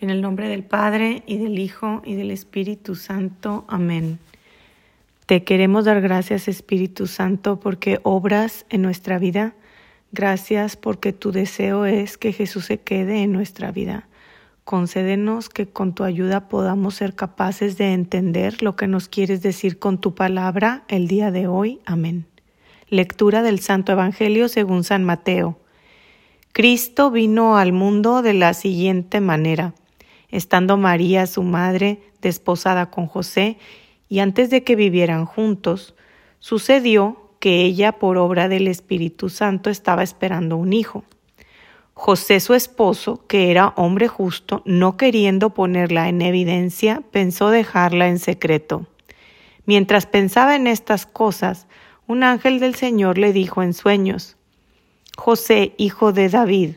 En el nombre del Padre y del Hijo y del Espíritu Santo. Amén. Te queremos dar gracias, Espíritu Santo, porque obras en nuestra vida. Gracias porque tu deseo es que Jesús se quede en nuestra vida. Concédenos que con tu ayuda podamos ser capaces de entender lo que nos quieres decir con tu palabra el día de hoy. Amén. Lectura del Santo Evangelio según San Mateo. Cristo vino al mundo de la siguiente manera estando María, su madre, desposada con José, y antes de que vivieran juntos, sucedió que ella, por obra del Espíritu Santo, estaba esperando un hijo. José, su esposo, que era hombre justo, no queriendo ponerla en evidencia, pensó dejarla en secreto. Mientras pensaba en estas cosas, un ángel del Señor le dijo en sueños, José, hijo de David,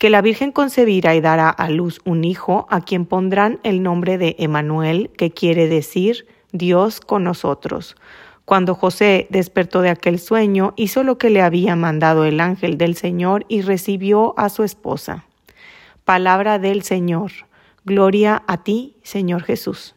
que la Virgen concebirá y dará a luz un hijo a quien pondrán el nombre de Emanuel, que quiere decir Dios con nosotros. Cuando José despertó de aquel sueño, hizo lo que le había mandado el ángel del Señor y recibió a su esposa. Palabra del Señor. Gloria a ti, Señor Jesús.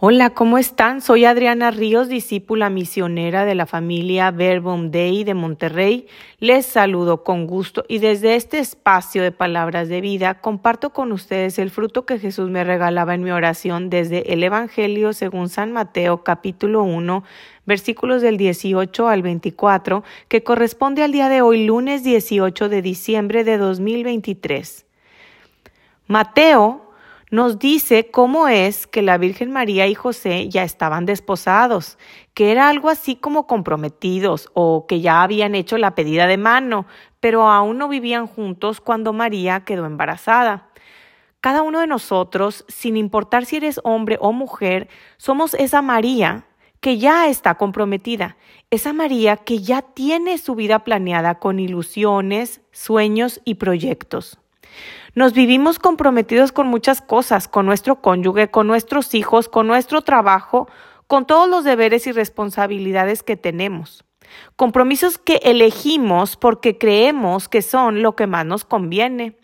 Hola, ¿cómo están? Soy Adriana Ríos, discípula misionera de la familia Verbum Dei de Monterrey. Les saludo con gusto y desde este espacio de palabras de vida comparto con ustedes el fruto que Jesús me regalaba en mi oración desde el Evangelio según San Mateo capítulo 1 versículos del 18 al 24 que corresponde al día de hoy lunes 18 de diciembre de 2023. Mateo nos dice cómo es que la Virgen María y José ya estaban desposados, que era algo así como comprometidos o que ya habían hecho la pedida de mano, pero aún no vivían juntos cuando María quedó embarazada. Cada uno de nosotros, sin importar si eres hombre o mujer, somos esa María que ya está comprometida, esa María que ya tiene su vida planeada con ilusiones, sueños y proyectos. Nos vivimos comprometidos con muchas cosas, con nuestro cónyuge, con nuestros hijos, con nuestro trabajo, con todos los deberes y responsabilidades que tenemos. Compromisos que elegimos porque creemos que son lo que más nos conviene.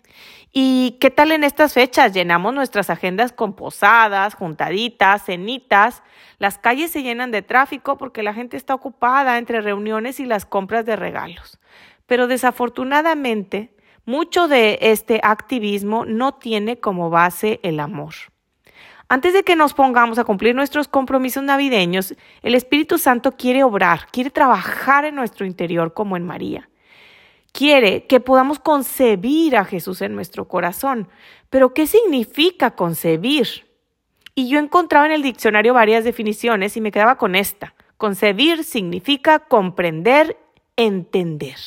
¿Y qué tal en estas fechas? Llenamos nuestras agendas con posadas, juntaditas, cenitas. Las calles se llenan de tráfico porque la gente está ocupada entre reuniones y las compras de regalos. Pero desafortunadamente, mucho de este activismo no tiene como base el amor. Antes de que nos pongamos a cumplir nuestros compromisos navideños, el Espíritu Santo quiere obrar, quiere trabajar en nuestro interior como en María. Quiere que podamos concebir a Jesús en nuestro corazón. Pero ¿qué significa concebir? Y yo encontraba en el diccionario varias definiciones y me quedaba con esta. Concebir significa comprender, entender.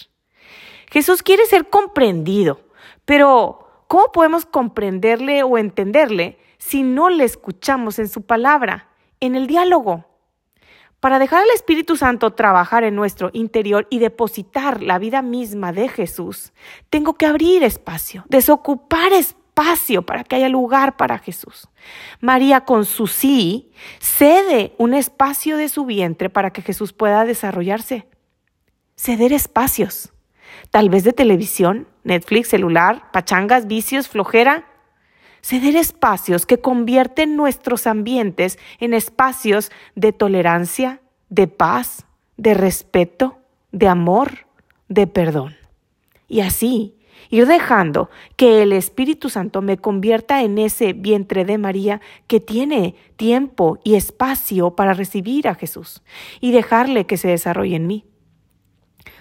Jesús quiere ser comprendido, pero ¿cómo podemos comprenderle o entenderle si no le escuchamos en su palabra, en el diálogo? Para dejar al Espíritu Santo trabajar en nuestro interior y depositar la vida misma de Jesús, tengo que abrir espacio, desocupar espacio para que haya lugar para Jesús. María con su sí cede un espacio de su vientre para que Jesús pueda desarrollarse. Ceder espacios tal vez de televisión, Netflix, celular, pachangas, vicios, flojera. Ceder espacios que convierten nuestros ambientes en espacios de tolerancia, de paz, de respeto, de amor, de perdón. Y así ir dejando que el Espíritu Santo me convierta en ese vientre de María que tiene tiempo y espacio para recibir a Jesús y dejarle que se desarrolle en mí.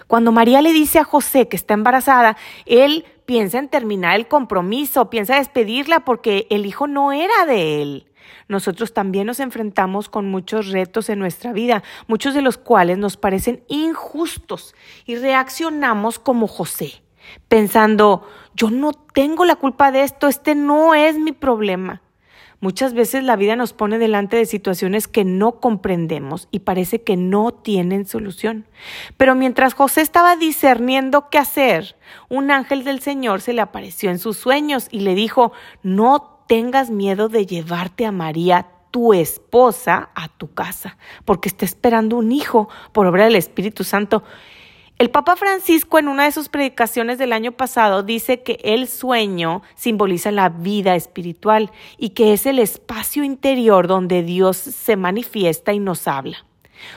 Cuando María le dice a José que está embarazada, él piensa en terminar el compromiso, piensa despedirla porque el hijo no era de él. Nosotros también nos enfrentamos con muchos retos en nuestra vida, muchos de los cuales nos parecen injustos y reaccionamos como José, pensando, yo no tengo la culpa de esto, este no es mi problema. Muchas veces la vida nos pone delante de situaciones que no comprendemos y parece que no tienen solución. Pero mientras José estaba discerniendo qué hacer, un ángel del Señor se le apareció en sus sueños y le dijo, no tengas miedo de llevarte a María, tu esposa, a tu casa, porque está esperando un hijo por obra del Espíritu Santo. El Papa Francisco en una de sus predicaciones del año pasado dice que el sueño simboliza la vida espiritual y que es el espacio interior donde Dios se manifiesta y nos habla.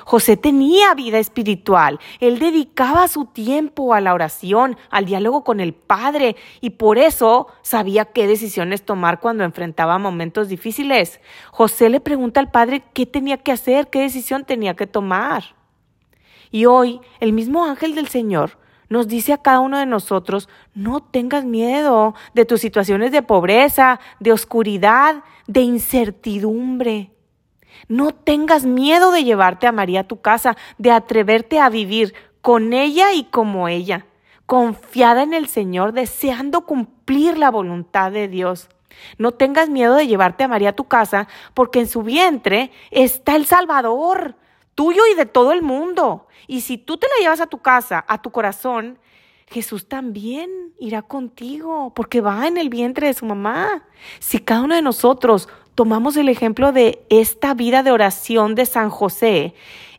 José tenía vida espiritual, él dedicaba su tiempo a la oración, al diálogo con el Padre, y por eso sabía qué decisiones tomar cuando enfrentaba momentos difíciles. José le pregunta al Padre qué tenía que hacer, qué decisión tenía que tomar. Y hoy el mismo ángel del Señor nos dice a cada uno de nosotros, no tengas miedo de tus situaciones de pobreza, de oscuridad, de incertidumbre. No tengas miedo de llevarte a María a tu casa, de atreverte a vivir con ella y como ella, confiada en el Señor, deseando cumplir la voluntad de Dios. No tengas miedo de llevarte a María a tu casa, porque en su vientre está el Salvador, tuyo y de todo el mundo. Y si tú te la llevas a tu casa, a tu corazón, Jesús también irá contigo, porque va en el vientre de su mamá. Si cada uno de nosotros tomamos el ejemplo de esta vida de oración de San José,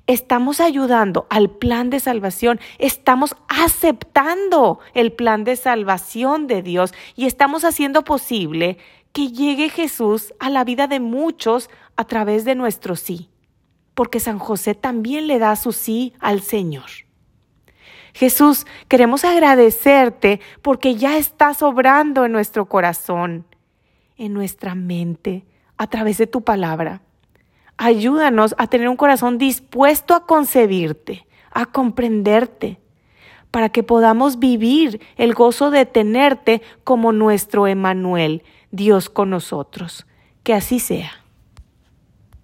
estamos ayudando al plan de salvación, estamos aceptando el plan de salvación de Dios y estamos haciendo posible que llegue Jesús a la vida de muchos a través de nuestro sí porque San José también le da su sí al Señor. Jesús, queremos agradecerte porque ya estás obrando en nuestro corazón, en nuestra mente, a través de tu palabra. Ayúdanos a tener un corazón dispuesto a concebirte, a comprenderte, para que podamos vivir el gozo de tenerte como nuestro Emanuel, Dios con nosotros. Que así sea.